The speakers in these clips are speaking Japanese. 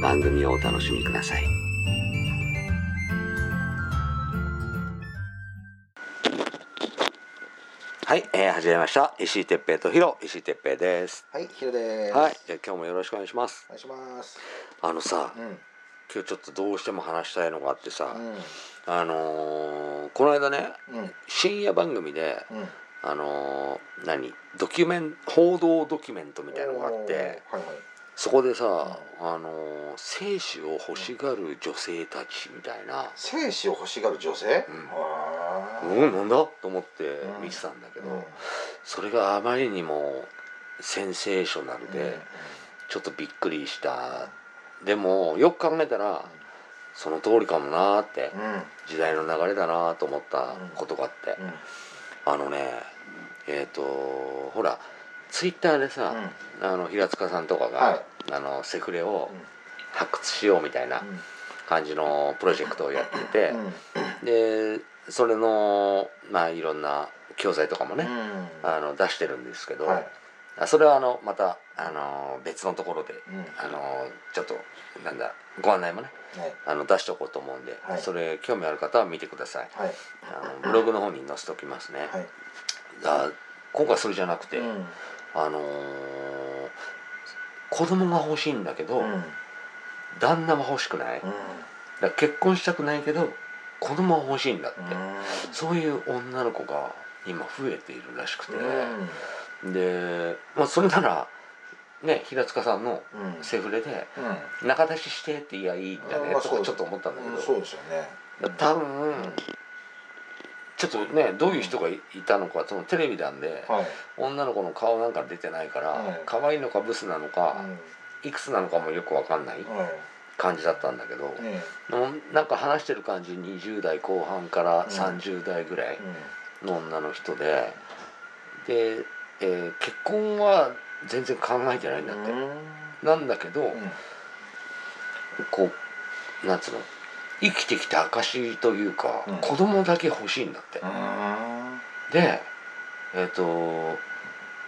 番組をお楽しみください。はい、えー、始めました。石井哲平とヒロ、石井哲平です。はい、ヒロです。はい、じゃあ今日もよろしくお願いします。お願いします。あのさ、うん、今日ちょっとどうしても話したいのがあってさ、うん、あのーこの間ね、うん、深夜番組で、うん。あのー何？ドキュメン報道ドキュメントみたいのがあってはいはい。そこでさ、あのー生死を欲しがる女性たちみたいな、生死を欲しがる女性？うん。うん、なんだ？と思ってうん。見てたんだけど、うん。それがあまりにもセンセーショナルで、ちょっとびっくりした。でもよく考えたらその通りかもなーってうん、うん、時代の流れだなと思ったことがあって、うん、あのねえっ、とほらツイッターでさ、あの平塚さんとかが、はい。あのセフレをうん。発掘しようみたいな感じのプロジェクトをやっててう、ん、でそれのまあいろんな教材とかもね、うん、あの出してるんですけど、はい。あそれはあのまたあの別のところでうん、あのちょっとなんだご案内もねはい、あの出しておこうと思うんで、はい。それ興味ある方は見てください。はい、あのブログの方に載せておきますね、は今回それじゃなくて、うん、あのー子供が欲しいんだけど、うん、旦那は欲しくない、だから結婚したくないけど子供は欲しいんだって、そういう女の子が今増えているらしくて、で、まあ、それならね平塚さんのうん、セフレでうん、仲出ししてって言いやいいんだねとかちょっと思ったんだけど、うんそうですよね。多分ちょっとねどういう人がいたのかそのテレビなんで、はい、女の子の顔なんか出てないから、はい。可愛いのかブスなのか、ういくつなのかもよくわかんないん、はい、感じだったんだけど、ね、のなんか話してる感じ20代後半からうん。30代ぐらいうん、の女の人でで、えー結婚は全然考えてないんだって、なんだけど、うん、こうなんつうの？生きてきた証というか、うん。子供だけ欲しいんだって、うん、でえっ、と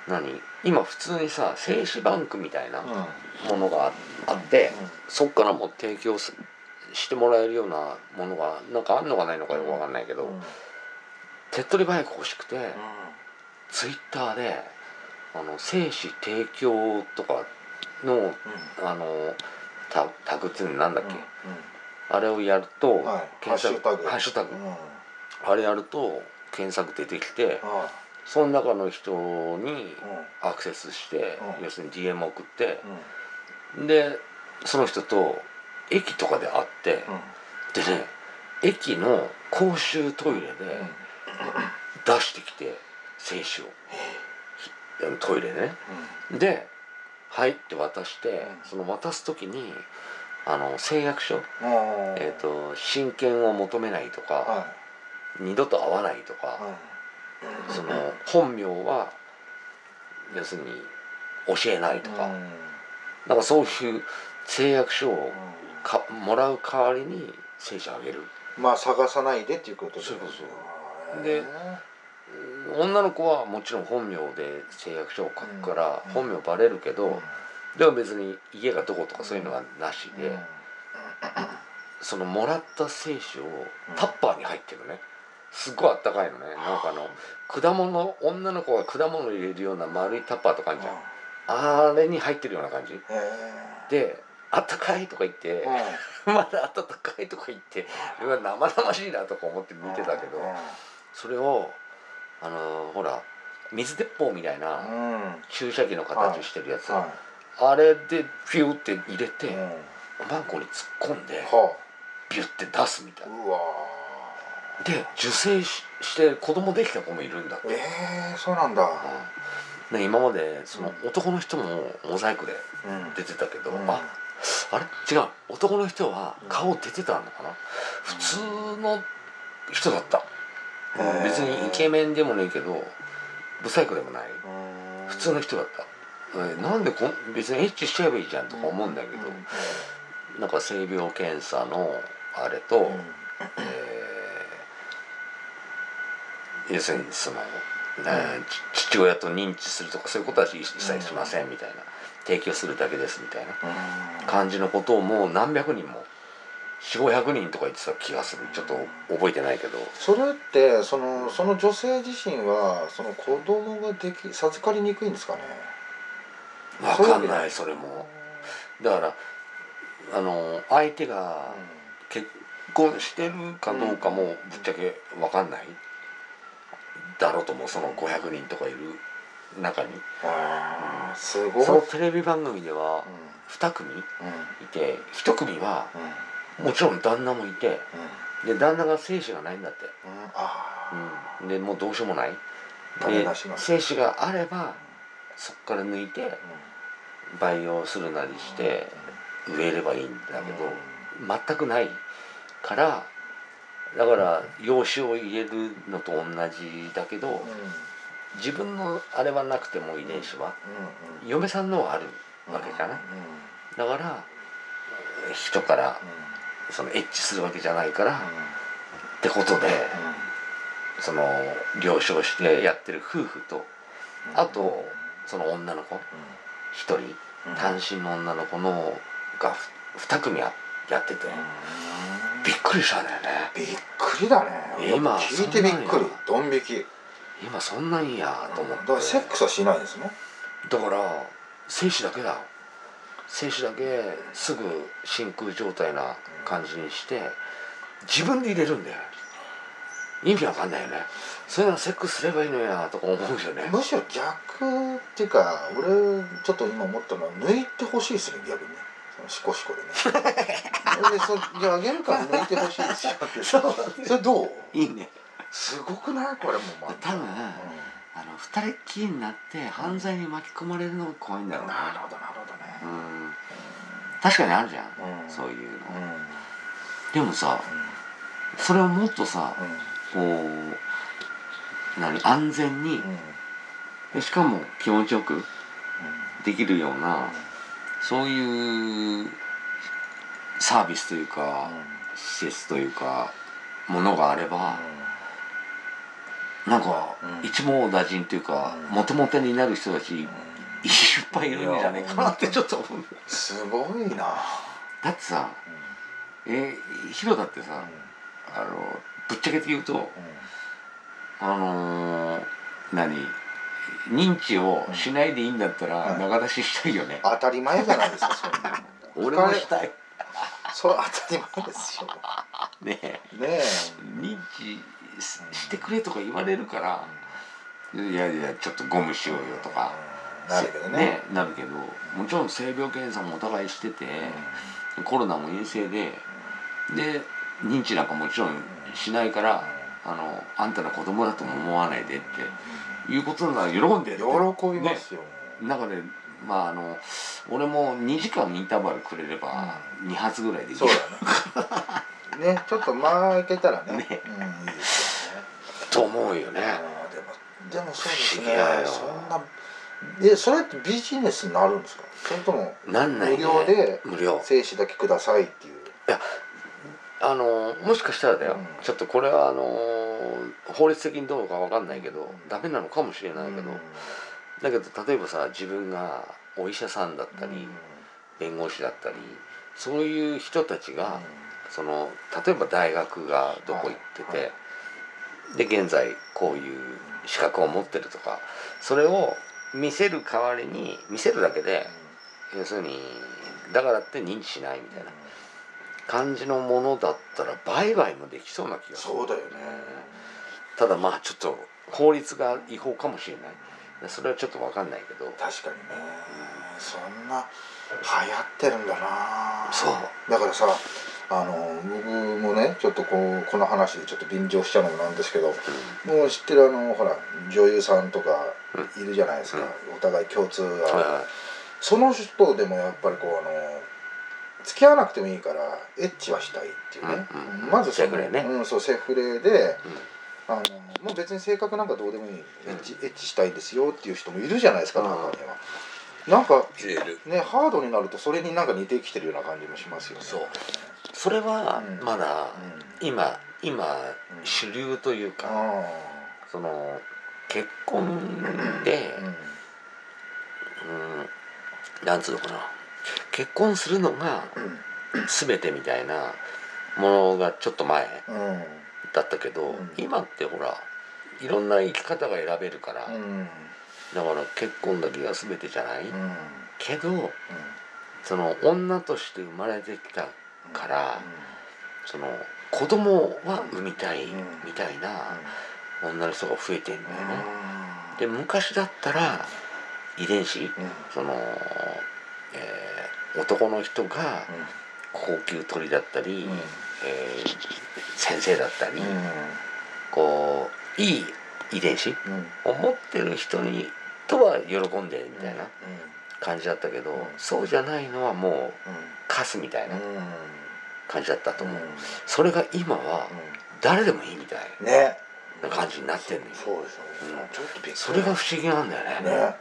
何？今普通にさ精子バンクみたいなものがああって、そっからも提供すしてもらえるようなものがなんかあんのかないのかよくわかんないけど、手っ取り早く欲しくて、ツイッターであの精子提供とかのあのタタグっていうのなんだっけ、あれをやると、はい、検索ハッシュタグ、あれやると検索出てきてあその中の人にあ、アクセスして、うん。要するに DM 送ってでその人と駅とかで会って、でね駅の公衆トイレで出してきて精子を。トイレでねで「はい」って渡して、うん。その渡す時にあの誓約書、うん、えーと「親権を求めない」とか、は二度と会わない」とか、その本名は要するに教えないとか、うん。なんかそういう誓約書をうかもらう代わりに聖書あげる。んまあ探さないでっていうことそういうことそう。で女の子はもちろん本名で誓約書を書くからうん。本名バレるけど、でも別に家がどことかそういうのはなしで、そのもらった精子をタッパーに入ってるね。すっごいあったかいのね。なんかあの果物女の子が果物入れるような丸いタッパーとかあるじゃん。あれに入ってるような感じ。へであったかいとか言って、まだあったかいとか言って生々しいなとか思って見てたけど、それをあのほら水鉄砲みたいな注射器の形してるやつ、はあれでピューって入れて、いうん。マンコに突っ込んではビュッて出すみたいな。あうわで受精しして子供できた子もいるんだって、ええそうなんだ。うん。で今までその男の人もモザイクでうん。出てたけど、うん。ああれ？違う。男の人は顔出てたのかな、普通の人だった、へー。別にイケメンでもないけどブサイクでもない。うん。普通の人だった、えなんでこん別にエッチしちゃえばいいじゃんとか思うんだけど、なんか性病検査のあれと、うん。えー要するにその、えーち父親と認知するとかそういうことは一切しませんみたいな。提供するだけですみたいな。うん。感じのことをもう何百人も4500人とか言ってた気がする。ちょっと覚えてないけど。それってそのその女性自身はその子供ができ授かりにくいんですかね？分かんないそれも。だからあの相手が結婚してるかどうかもぶっちゃけ分かんない。だろうと思うその500人とかいる中に。ああすごい。そのテレビ番組ではう2組いん。うんて1組はうん。もちろん旦那もいてで旦那が精子がないんだって、うん。でもうどうしようもない。で精子があればそっから抜いて培養するなりして植えればいいんだけど全くないからだから養子を入れるのと同じだけど自分のあれはなくても遺伝子はうん嫁さんのはあるわけじゃない？だから人からそのエッチするわけじゃないからってことでその了承してやってる夫婦とあとその女の子一人単身の女の子のが2組ややってて。びっくりしたんだよね。びっくりだね。今聞いてびっくりドン引き。今そんなんやと思って。だからセックスはしないんですね。だから精子だけだ。精子だけすぐ真空状態な感じにして自分で入れるんだよ意味わかんないよね。そういうのセックスすればいいのやとか思うよね。むしろ逆っていうか俺ちょっと今思ったのは抜いてほしいですね逆に。ねそのシコシコでね。でそじゃああげるから抜いてほしいですよってそれどう？いいね。すごくない？これもまあ。多分あの二人っきりになって犯罪に巻き込まれるのが怖いんだろうななるほどなるほどね。うん。確かにあるじゃん、うん。そういうの、うん。でもさそれをもっとさうんこう何安全にうん。でしかも気持ちよくできるようなそういうサービスというか施設というかものがあればなんかうん。一網打尽というかうん。モテモテになる人たちいっぱいいるんじゃないかなってちょっと思う。すごいな。だってさえヒロだってさあのぶっちゃけて言うとあのー何？認知をしないでいいんだったらうん。長出ししたいよね、当たり前じゃないですかそんなの 俺もしたい。それ当たり前ですよ。ねえ。ねえ。認知ししてくれとか言われるから、いやいやちょっとゴムしようよとか、なるけどね。なるけどもちろん性病検査もお互いしてて、コロナも陰性でで認知なんかもちろんしないから、あのあんたの子供だとも思わないでっていうことなら喜んでやって。喜びますよ、なんかねまああの俺も2時間インターバルくれれば2発ぐらいでいい。そうだね。ねちょっと間開けたらね。ね。うん、いいですよね。と思うよね。でもでもそうですね。不思議だよ。そんなえそれってビジネスになるんですか？それとも無料で無料。精子だけくださいっていうあのもしかしたらだよ、うん。ちょっとこれはあの法律的にどうかわかんないけどダメなのかもしれないけど、だけど例えばさ自分がお医者さんだったり、弁護士だったりそういう人たちが、その例えば大学がどこ行ってて、はい。で現在こういう資格を持ってるとかそれを見せる代わりに見せるだけで要するにだからって認知しないみたいな感じのものだったら売買もできそうな気がする。そうだよね。ただまあちょっと法律が違法かもしれない。それはちょっと分かんないけど。確かにね。そんな流行ってるんだな。そう。だからさあの僕もねちょっとこうこの話でちょっと便乗しちゃうのもなんですけど、もう知ってるあのほら女優さんとかいるじゃないですか、お互い共通が、はいはい。その人でもやっぱりこうあの付き合わなくてもいいからエッチはしたいっていうね、うんうんまずセフレね。うん、そうセフレで、あのもう別に性格なんかどうでもいい、エッチエッチしたいですよっていう人もいるじゃないですかうん。中には、なんかねハードになるとそれになんか似てきてるような感じもしますよね。そう。それはうん。まだうん。今今うん主流というかあその結婚でうんなんつうのかな結婚するのが全てみたいなものがちょっと前うんだったけど、ん。今ってほらいろんな生き方が選べるから、うん。だから結婚だけが全てじゃない、うん。けどその女として生まれてきたから、その子供は産みたいうん。みたいな女の人が増えてんだよね。うん。で昔だったら遺伝子うん。その、えー男の人が高級鳥だったり、うん。えー先生だったり、うん。こういい遺伝子うん。を持ってる人にとは喜んでみたいな感じだったけど、うん。そうじゃないのはもううん。カスみたいなうん。感じだったと思う、うん。それが今は誰でもいいみたいね。な感じになってんのよ。そうですちょっとびっくりそれが不思議なんだよね。ね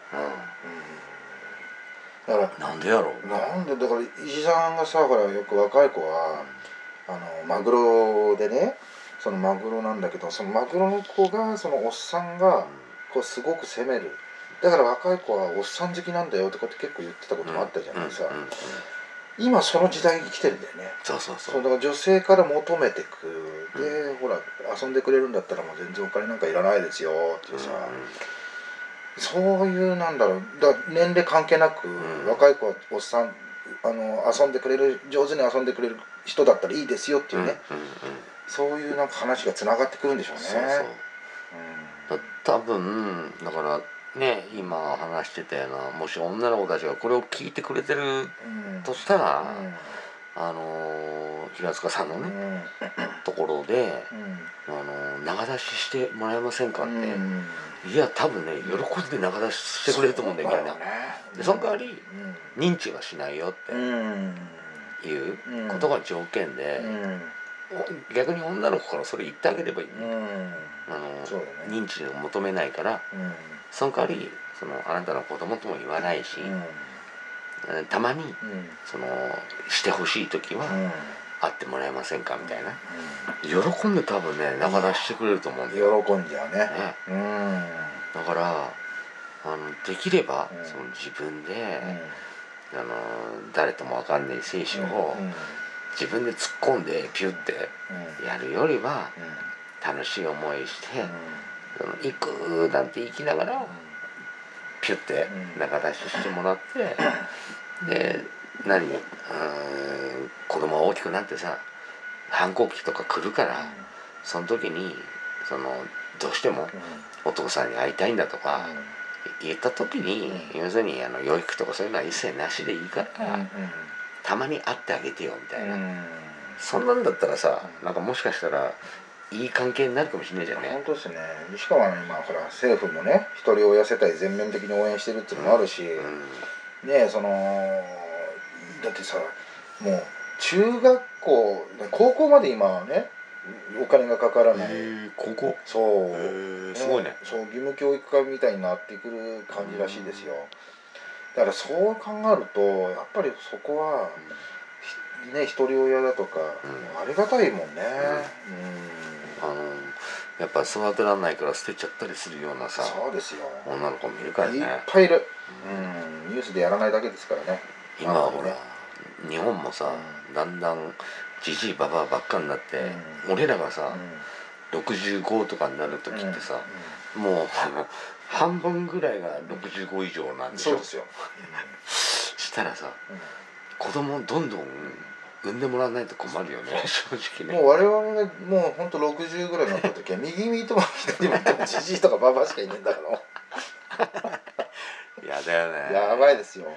だから。うん、なんでやろう？なんでだから石井さんがさほらよく若い子はあのマグロでねそのマグロなんだけどそのマグロの子がそのおっさんがこうすごく責める。だから若い子はおっさん好きなんだよとかって結構言ってたこともあったじゃないですか、うんうんうん。今その時代に来てるんだよね。そうそうそそううだから女性から求めてく。で、ほら遊んでくれるんだったらもう全然お金なんかいらないですよっていうさ、そういうなんだろうだ年齢関係なく、ん。若い子はおっさんあの遊んでくれる上手に遊んでくれる人だったらいいですよっていうね、うんうんうん。そういうなんか話がつながってくるんでしょうね。そうそう。だ多分だからね今話してたようなもし女の子たちがこれを聞いてくれてるうんうん。としたら、うんあのー平塚さんのね、うん。ところで、うん。あのー長出ししてもらえませんかって、うん。いや多分ね喜んで長出ししてくれると思うんだよみんな。でその代わり認知はしないよってうん。いううんことが条件で逆に女の子からそれ言ってあげればいい、うん。あの認知を求めないからうん。その代わりそのあなたの子供とも言わないし、えたまにうん。そのしてほしい時はうん。会ってもらえませんかみたいな。喜んで多分ね長出ししてくれると思うんだよ、喜んじゃうね。ね、うん。だからあのできれば、うん。その自分で、あの誰とも分かんない精子をうん。うん。自分で突っ込んでピュッてうん。やるよりはう楽しい思いして、ん。その行くなんて行きながらピュッてうん。長出ししてもらって、で何うーん子供が大きくなってさ反抗期とか来るからその時にそのどうしてもお父さんに会いたいんだとか言った時に、う要するにあの養育とかそういうのは一切なしでいいから、たまに会ってあげてよみたいな、そんなんだったらさなんかもしかしたらいい関係になるかもしれないじゃんね。本。当ですね。しかもあの今ほら政府もね一人親世帯全面的に応援してるっていうのもあるし、うん。ねえそのだってさもう中学校高校まで今はねお金がかからない、へえここそう、すごいね。そう義務教育化みたいになってくる感じらしいですよ。だからそう考えるとやっぱりそこは、ひね一人親だとか、ありがたいもんねあのやっぱ育てられないから捨てちゃったりするようなうんさそうですよ。女の子もいるからいっね。ぱいいる、うん、ニュースでやらないだけですからね。今はほら日本もさうだんだんじじいばばあばっかになって、俺らがさ、65とかになる時ってさ、もう半分ぐらいが65以上なんでしょ。そうですよ、したらさ子供どんどん産んでもらわないと困るよね。正直ね。もう我々がもうほんと60ぐらいになった時は右見とも左見ともじじいとかばばしかいねえんだから。い やだよね。やばいですよ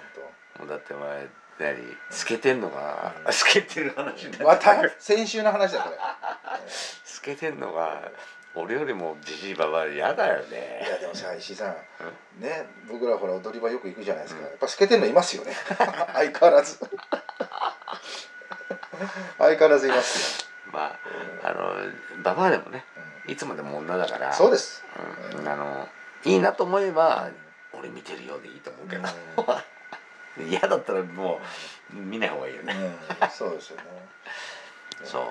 もうだってお前何透けてんのが透けてる話だほんとまた先週の話だこれ。透けてんのが俺よりもじじいばば嫌だよいねやでもさ石井さん。ね僕らほら踊り場よく行くじゃないですか、やっぱ透けてんのいますよね。相変わらず相変わらずい。ますまああのババアでもねよ、いつまでも女だから。そうです、うん、あのいいなと思えば俺見てるようでいいと思うけど。嫌だったらもう見ない方がいいよね、うん、そうですよね。そう。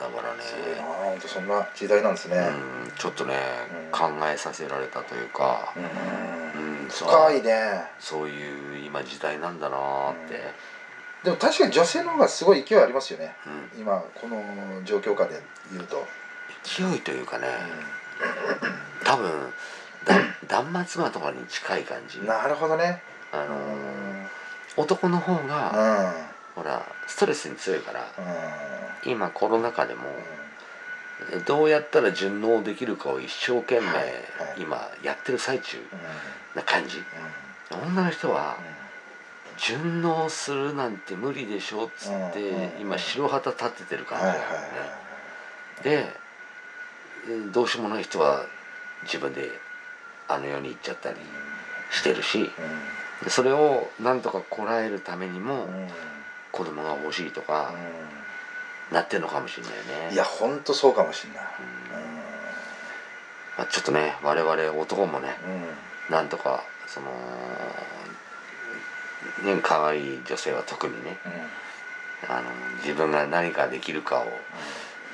だからね。すごいな本当そんな時代なんですね、うん、ちょっとね、うん。考えさせられたというか、うん。深いね。そういう今時代なんだなーって、でも確かに女性の方がすごい勢いありますよね。うん。今この状況下で言うと、勢いというかね。多分だ断末魔とかに近い感じ。なるほどね。あの男の方うん。がほらストレスに強いからうん。今コロナ禍でもどうやったら順応できるかを一生懸命今やってる最中うん。な感じ。女の人は順応するなんて無理でしょっつってうん今白旗立ててる感じだよはいはいはい。ねでえーどうしようもない人は自分であの世に行っちゃったりしてるしでそれをなんとかこらえるためにもうん。うん子供が欲しいとかなってんのかもしれないね。いや本当そうかもしれない。まあ、ちょっとね我々男もねうんうん。なんとかそのね可愛い女性は特にねうん。あの自分が何かできるかを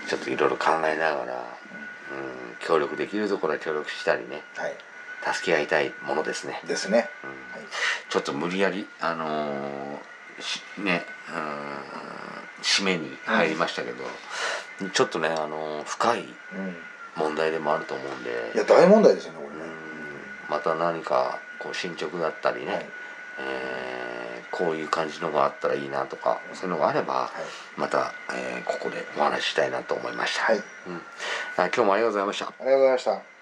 ちょっといろいろ考えながら、うん、協力できるところは協力したりねはい。助け合いたいものですね、ですね。うん。はい。ちょっと無理やりあのーしねうん締めに入りましたけど、ちょっとね、あのー深いうん。問題でもあると思うんで。いや大問題ですよねこれうん。ねまた何かこう進捗だったりね、はいえーこういう感じのがあったらいいなとかそういうのがあればはい。また、えーここでお話ししたいなと思いました、はい。うん、あ今日もありがとうございました。ありがとうございました